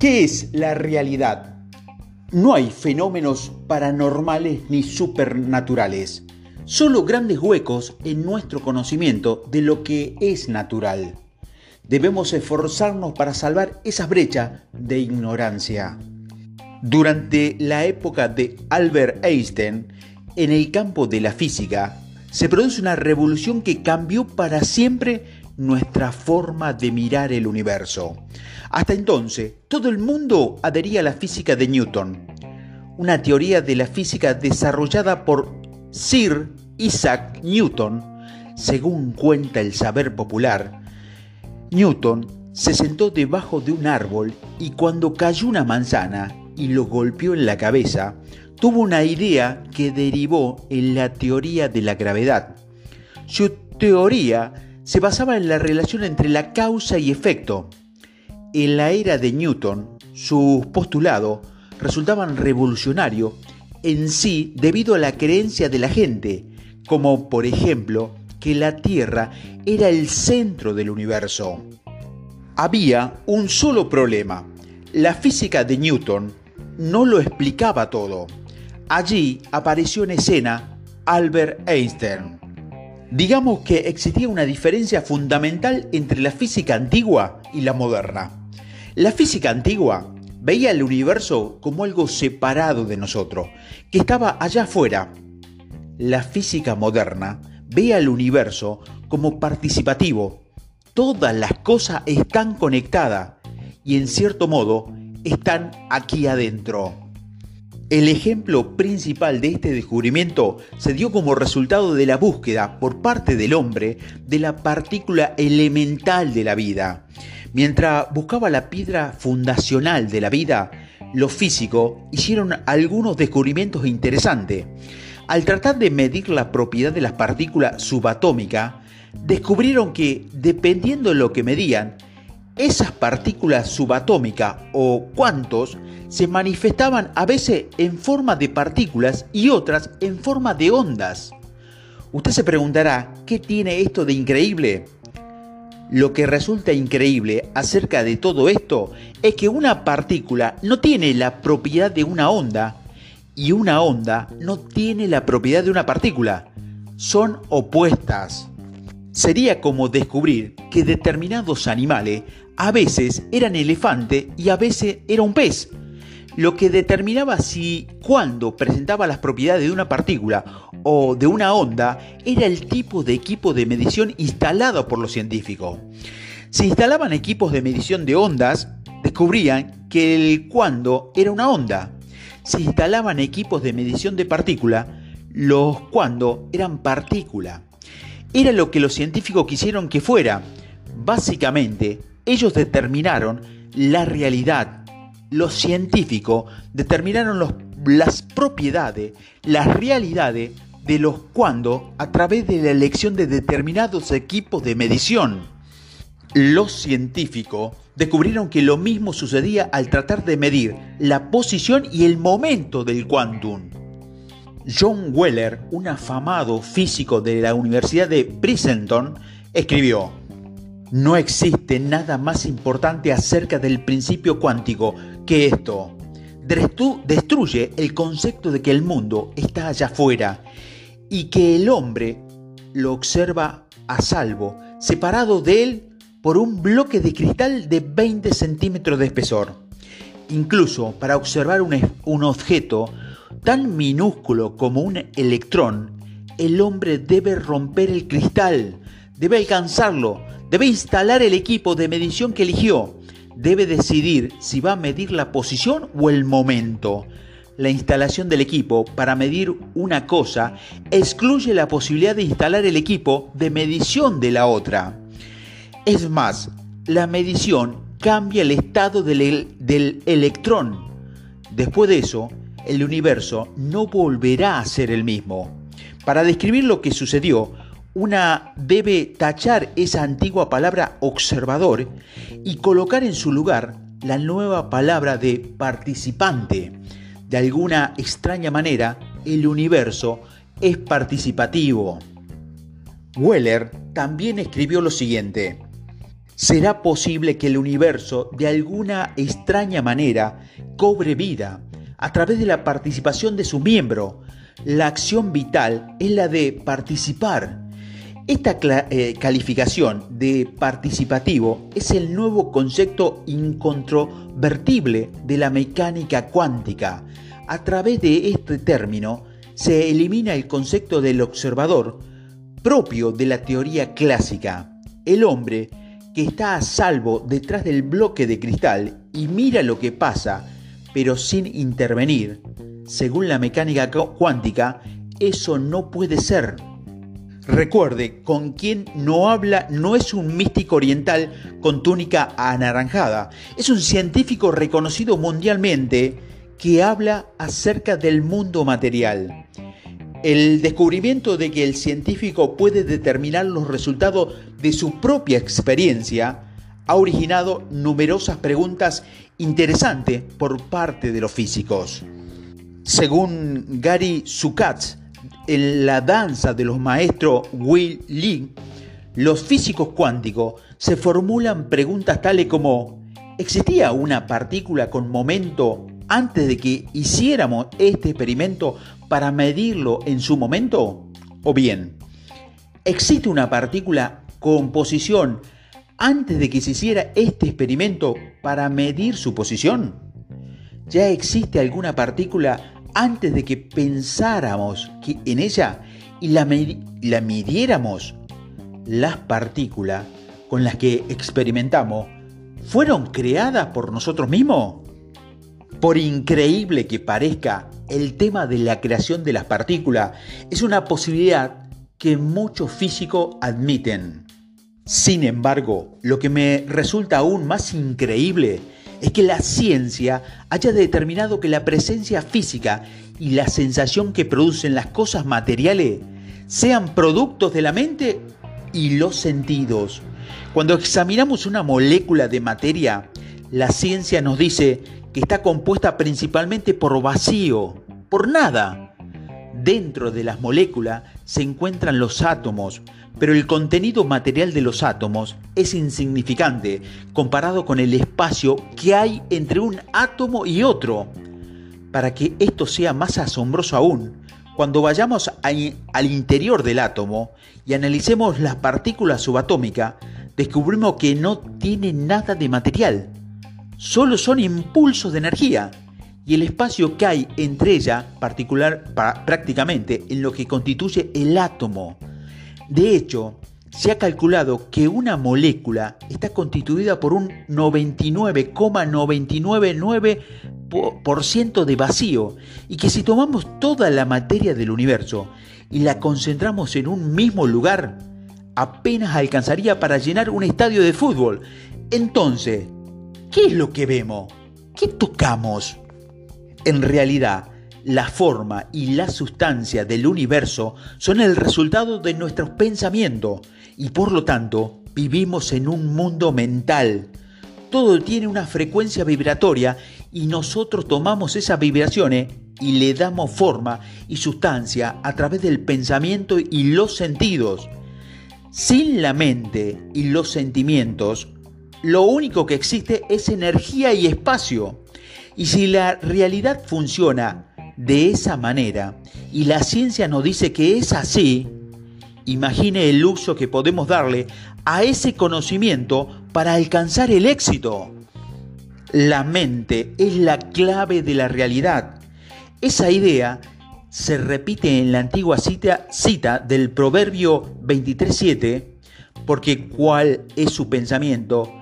¿Qué es la realidad? No hay fenómenos paranormales ni supernaturales, solo grandes huecos en nuestro conocimiento de lo que es natural. Debemos esforzarnos para salvar esas brechas de ignorancia. Durante la época de Albert Einstein, en el campo de la física, se produce una revolución que cambió para siempre nuestra forma de mirar el universo. Hasta entonces, todo el mundo adhería a la física de Newton, una teoría de la física desarrollada por Sir Isaac Newton. Según cuenta el saber popular, Newton se sentó debajo de un árbol y cuando cayó una manzana y lo golpeó en la cabeza, tuvo una idea que derivó en la teoría de la gravedad. Su teoría se basaba en la relación entre la causa y efecto. En la era de Newton, sus postulados resultaban revolucionarios en sí debido a la creencia de la gente, como por ejemplo que la Tierra era el centro del universo. Había un solo problema. La física de Newton no lo explicaba todo. Allí apareció en escena Albert Einstein. Digamos que existía una diferencia fundamental entre la física antigua y la moderna. La física antigua veía el universo como algo separado de nosotros, que estaba allá afuera. La física moderna ve al universo como participativo. Todas las cosas están conectadas y en cierto modo están aquí adentro. El ejemplo principal de este descubrimiento se dio como resultado de la búsqueda por parte del hombre de la partícula elemental de la vida. Mientras buscaba la piedra fundacional de la vida, los físicos hicieron algunos descubrimientos interesantes. Al tratar de medir la propiedad de las partículas subatómicas, descubrieron que, dependiendo de lo que medían, esas partículas subatómicas o cuantos se manifestaban a veces en forma de partículas y otras en forma de ondas. Usted se preguntará, ¿qué tiene esto de increíble? Lo que resulta increíble acerca de todo esto es que una partícula no tiene la propiedad de una onda y una onda no tiene la propiedad de una partícula. Son opuestas. Sería como descubrir que determinados animales a veces eran elefante y a veces era un pez, lo que determinaba si cuando presentaba las propiedades de una partícula o de una onda era el tipo de equipo de medición instalado por los científicos. Si instalaban equipos de medición de ondas, descubrían que el cuando era una onda. Si instalaban equipos de medición de partícula, los cuando eran partícula. Era lo que los científicos quisieron que fuera. Básicamente, ellos determinaron la realidad. Los científicos determinaron las propiedades, las realidades de los cuando a través de la elección de determinados equipos de medición. Los científicos descubrieron que lo mismo sucedía al tratar de medir la posición y el momento del quantum. John Weller, un afamado físico de la Universidad de Princeton, escribió, No existe nada más importante acerca del principio cuántico que esto. Destruye el concepto de que el mundo está allá afuera y que el hombre lo observa a salvo, separado de él por un bloque de cristal de 20 centímetros de espesor. Incluso para observar un, un objeto tan minúsculo como un electrón, el hombre debe romper el cristal, debe alcanzarlo, debe instalar el equipo de medición que eligió, debe decidir si va a medir la posición o el momento. La instalación del equipo para medir una cosa excluye la posibilidad de instalar el equipo de medición de la otra. Es más, la medición cambia el estado del, electrón. Después de eso, el universo no volverá a ser el mismo. Para describir lo que sucedió, una debe tachar esa antigua palabra observador y colocar en su lugar la nueva palabra de participante. De alguna extraña manera, el universo es participativo. Weller también escribió lo siguiente. será posible que el universo de alguna extraña manera cobre vida a través de la participación de su miembro. La acción vital es la de participar. Esta eh, calificación de participativo es el nuevo concepto incontrovertible de la mecánica cuántica. A través de este término se elimina el concepto del observador propio de la teoría clásica. El hombre que está a salvo detrás del bloque de cristal y mira lo que pasa, pero sin intervenir, según la mecánica cuántica, eso no puede ser. Recuerde, con quien no habla no es un místico oriental con túnica anaranjada, es un científico reconocido mundialmente que habla acerca del mundo material. El descubrimiento de que el científico puede determinar los resultados de su propia experiencia ha originado numerosas preguntas interesantes por parte de los físicos. Según Gary Zukatz, en la danza de los maestros Will Lee, los físicos cuánticos se formulan preguntas tales como ¿existía una partícula con momento antes de que hiciéramos este experimento para medirlo en su momento? ¿O bien, existe una partícula con posición antes de que se hiciera este experimento para medir su posición? ¿Ya existe alguna partícula antes de que pensáramos en ella y la, la midiéramos? Las partículas con las que experimentamos fueron creadas por nosotros mismos. Por increíble que parezca, el tema de la creación de las partículas es una posibilidad que muchos físicos admiten. Sin embargo, lo que me resulta aún más increíble es que la ciencia haya determinado que la presencia física y la sensación que producen las cosas materiales sean productos de la mente y los sentidos. Cuando examinamos una molécula de materia, la ciencia nos dice que está compuesta principalmente por vacío, por nada. Dentro de las moléculas se encuentran los átomos, pero el contenido material de los átomos es insignificante comparado con el espacio que hay entre un átomo y otro. Para que esto sea más asombroso aún, cuando vayamos al interior del átomo y analicemos las partículas subatómicas, descubrimos que no tiene nada de material solo son impulsos de energía y el espacio que hay entre ellas, particular prácticamente en lo que constituye el átomo. De hecho, se ha calculado que una molécula está constituida por un 99,999% de vacío y que si tomamos toda la materia del universo y la concentramos en un mismo lugar, apenas alcanzaría para llenar un estadio de fútbol. Entonces, ¿Qué es lo que vemos? ¿Qué tocamos? En realidad, la forma y la sustancia del universo son el resultado de nuestros pensamientos y por lo tanto vivimos en un mundo mental. Todo tiene una frecuencia vibratoria y nosotros tomamos esas vibraciones y le damos forma y sustancia a través del pensamiento y los sentidos. Sin la mente y los sentimientos, lo único que existe es energía y espacio. Y si la realidad funciona de esa manera y la ciencia nos dice que es así, imagine el uso que podemos darle a ese conocimiento para alcanzar el éxito. La mente es la clave de la realidad. Esa idea se repite en la antigua cita, del Proverbio 23.7, porque cuál es su pensamiento,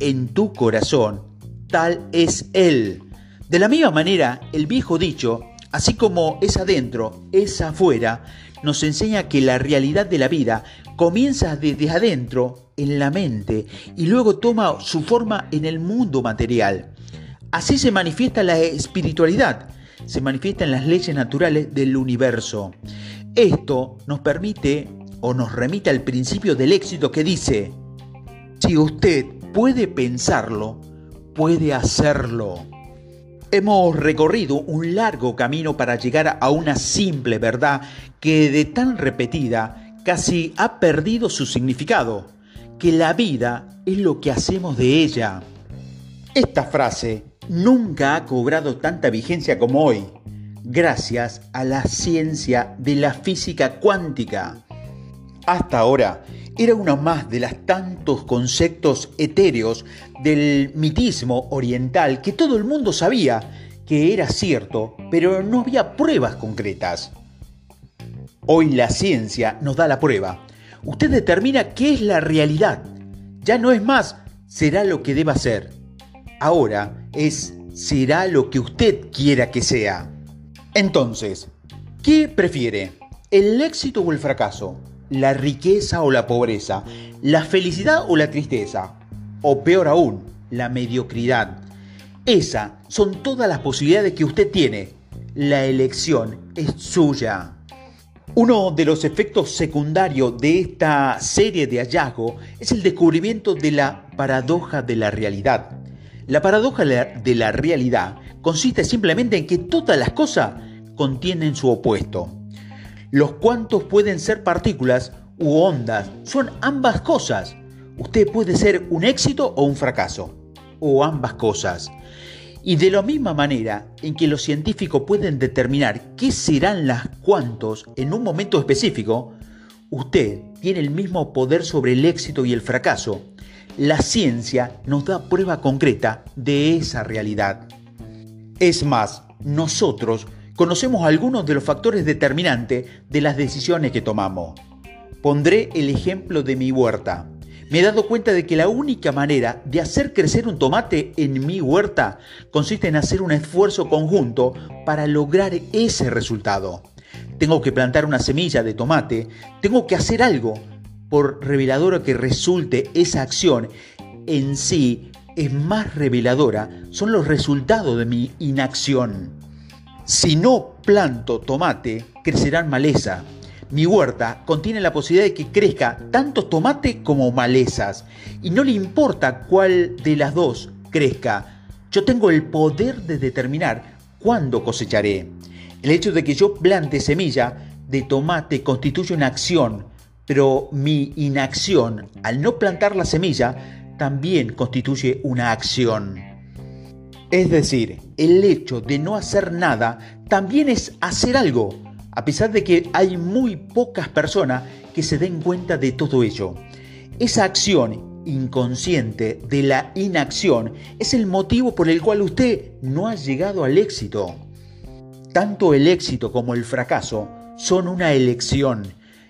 en tu corazón, tal es Él. De la misma manera, el viejo dicho, así como es adentro, es afuera, nos enseña que la realidad de la vida comienza desde adentro, en la mente, y luego toma su forma en el mundo material. Así se manifiesta la espiritualidad, se manifiesta en las leyes naturales del universo. Esto nos permite o nos remite al principio del éxito que dice, si usted puede pensarlo, puede hacerlo. Hemos recorrido un largo camino para llegar a una simple verdad que de tan repetida casi ha perdido su significado, que la vida es lo que hacemos de ella. Esta frase nunca ha cobrado tanta vigencia como hoy, gracias a la ciencia de la física cuántica. Hasta ahora era uno más de los tantos conceptos etéreos del mitismo oriental que todo el mundo sabía que era cierto, pero no había pruebas concretas. Hoy la ciencia nos da la prueba. Usted determina qué es la realidad. Ya no es más, será lo que deba ser. Ahora es, será lo que usted quiera que sea. Entonces, ¿qué prefiere? ¿El éxito o el fracaso? ¿La riqueza o la pobreza? ¿La felicidad o la tristeza? O peor aún, la mediocridad. Esas son todas las posibilidades que usted tiene. La elección es suya. Uno de los efectos secundarios de esta serie de hallazgos es el descubrimiento de la paradoja de la realidad. La paradoja de la realidad consiste simplemente en que todas las cosas contienen su opuesto. Los cuantos pueden ser partículas u ondas son ambas cosas. Usted puede ser un éxito o un fracaso, o ambas cosas. Y de la misma manera en que los científicos pueden determinar qué serán las cuantos en un momento específico, usted tiene el mismo poder sobre el éxito y el fracaso. La ciencia nos da prueba concreta de esa realidad. Es más, nosotros conocemos algunos de los factores determinantes de las decisiones que tomamos. Pondré el ejemplo de mi huerta. Me he dado cuenta de que la única manera de hacer crecer un tomate en mi huerta consiste en hacer un esfuerzo conjunto para lograr ese resultado. Tengo que plantar una semilla de tomate, tengo que hacer algo. Por reveladora que resulte esa acción, en sí es más reveladora son los resultados de mi inacción. Si no planto tomate, crecerán maleza. Mi huerta contiene la posibilidad de que crezca tanto tomate como malezas. Y no le importa cuál de las dos crezca. Yo tengo el poder de determinar cuándo cosecharé. El hecho de que yo plante semilla de tomate constituye una acción, pero mi inacción al no plantar la semilla también constituye una acción. Es decir, el hecho de no hacer nada también es hacer algo, a pesar de que hay muy pocas personas que se den cuenta de todo ello. Esa acción inconsciente de la inacción es el motivo por el cual usted no ha llegado al éxito. Tanto el éxito como el fracaso son una elección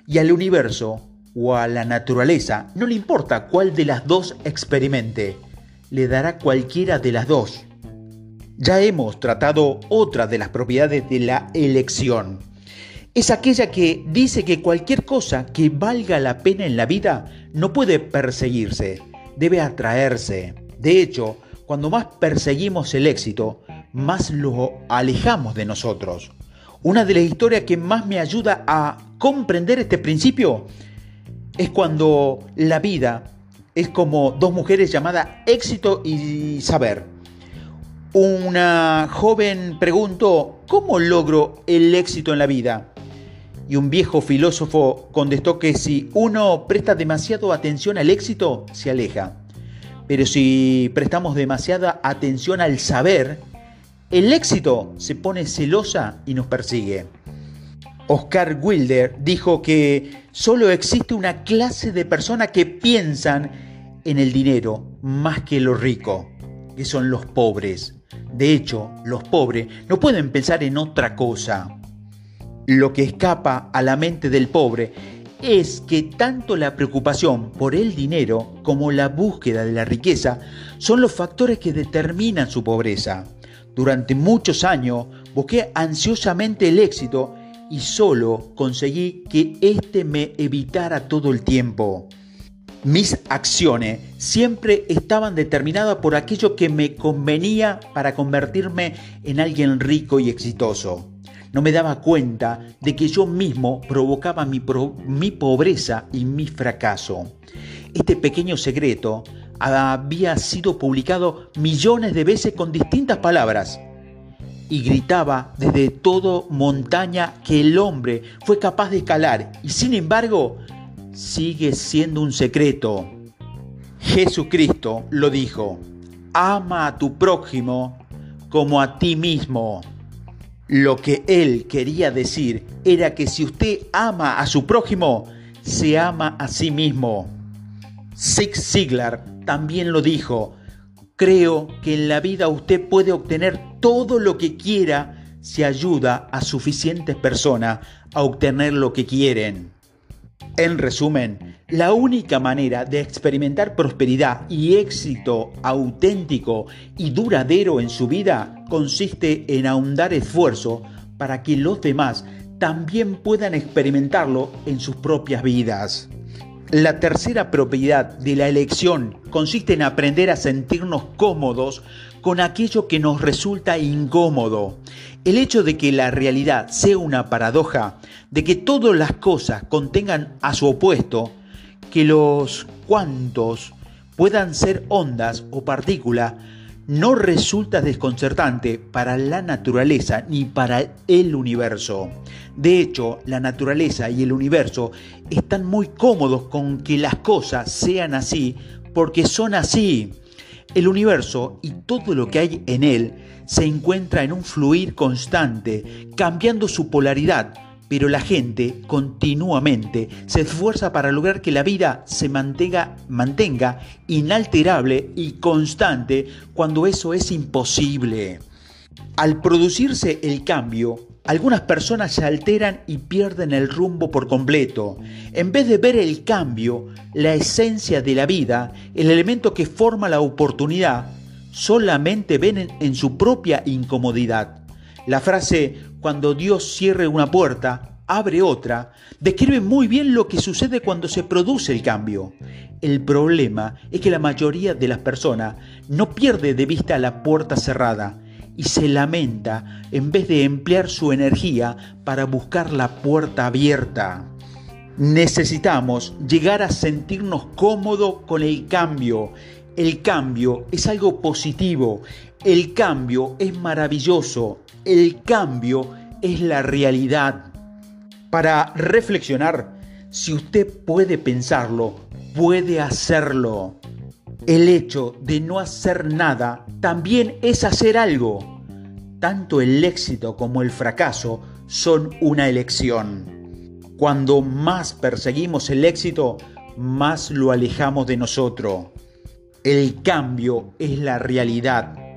y al universo o a la naturaleza no le importa cuál de las dos experimente, le dará cualquiera de las dos. Ya hemos tratado otra de las propiedades de la elección. Es aquella que dice que cualquier cosa que valga la pena en la vida no puede perseguirse, debe atraerse. De hecho, cuando más perseguimos el éxito, más lo alejamos de nosotros. Una de las historias que más me ayuda a comprender este principio es cuando la vida es como dos mujeres llamadas éxito y saber. Una joven preguntó, ¿cómo logro el éxito en la vida? Y un viejo filósofo contestó que si uno presta demasiado atención al éxito, se aleja. Pero si prestamos demasiada atención al saber, el éxito se pone celosa y nos persigue. Oscar Wilder dijo que solo existe una clase de personas que piensan en el dinero más que lo rico, que son los pobres. De hecho, los pobres no pueden pensar en otra cosa. Lo que escapa a la mente del pobre es que tanto la preocupación por el dinero como la búsqueda de la riqueza son los factores que determinan su pobreza. Durante muchos años busqué ansiosamente el éxito y solo conseguí que éste me evitara todo el tiempo. Mis acciones siempre estaban determinadas por aquello que me convenía para convertirme en alguien rico y exitoso. No me daba cuenta de que yo mismo provocaba mi, mi pobreza y mi fracaso. Este pequeño secreto había sido publicado millones de veces con distintas palabras y gritaba desde todo montaña que el hombre fue capaz de escalar y sin embargo sigue siendo un secreto. Jesucristo lo dijo, ama a tu prójimo como a ti mismo. Lo que él quería decir era que si usted ama a su prójimo, se ama a sí mismo. Zig Ziglar también lo dijo, creo que en la vida usted puede obtener todo lo que quiera si ayuda a suficientes personas a obtener lo que quieren. En resumen, la única manera de experimentar prosperidad y éxito auténtico y duradero en su vida consiste en ahondar esfuerzo para que los demás también puedan experimentarlo en sus propias vidas. La tercera propiedad de la elección consiste en aprender a sentirnos cómodos con aquello que nos resulta incómodo. El hecho de que la realidad sea una paradoja, de que todas las cosas contengan a su opuesto, que los cuantos puedan ser ondas o partículas, no resulta desconcertante para la naturaleza ni para el universo. De hecho, la naturaleza y el universo están muy cómodos con que las cosas sean así porque son así. El universo y todo lo que hay en él se encuentra en un fluir constante, cambiando su polaridad pero la gente continuamente se esfuerza para lograr que la vida se mantenga, mantenga inalterable y constante cuando eso es imposible. Al producirse el cambio, algunas personas se alteran y pierden el rumbo por completo. En vez de ver el cambio, la esencia de la vida, el elemento que forma la oportunidad, solamente ven en su propia incomodidad. La frase cuando Dios cierre una puerta, abre otra, describe muy bien lo que sucede cuando se produce el cambio. El problema es que la mayoría de las personas no pierde de vista la puerta cerrada y se lamenta en vez de emplear su energía para buscar la puerta abierta. Necesitamos llegar a sentirnos cómodos con el cambio. El cambio es algo positivo, el cambio es maravilloso, el cambio es la realidad. Para reflexionar, si usted puede pensarlo, puede hacerlo. El hecho de no hacer nada también es hacer algo. Tanto el éxito como el fracaso son una elección. Cuando más perseguimos el éxito, más lo alejamos de nosotros. El cambio es la realidad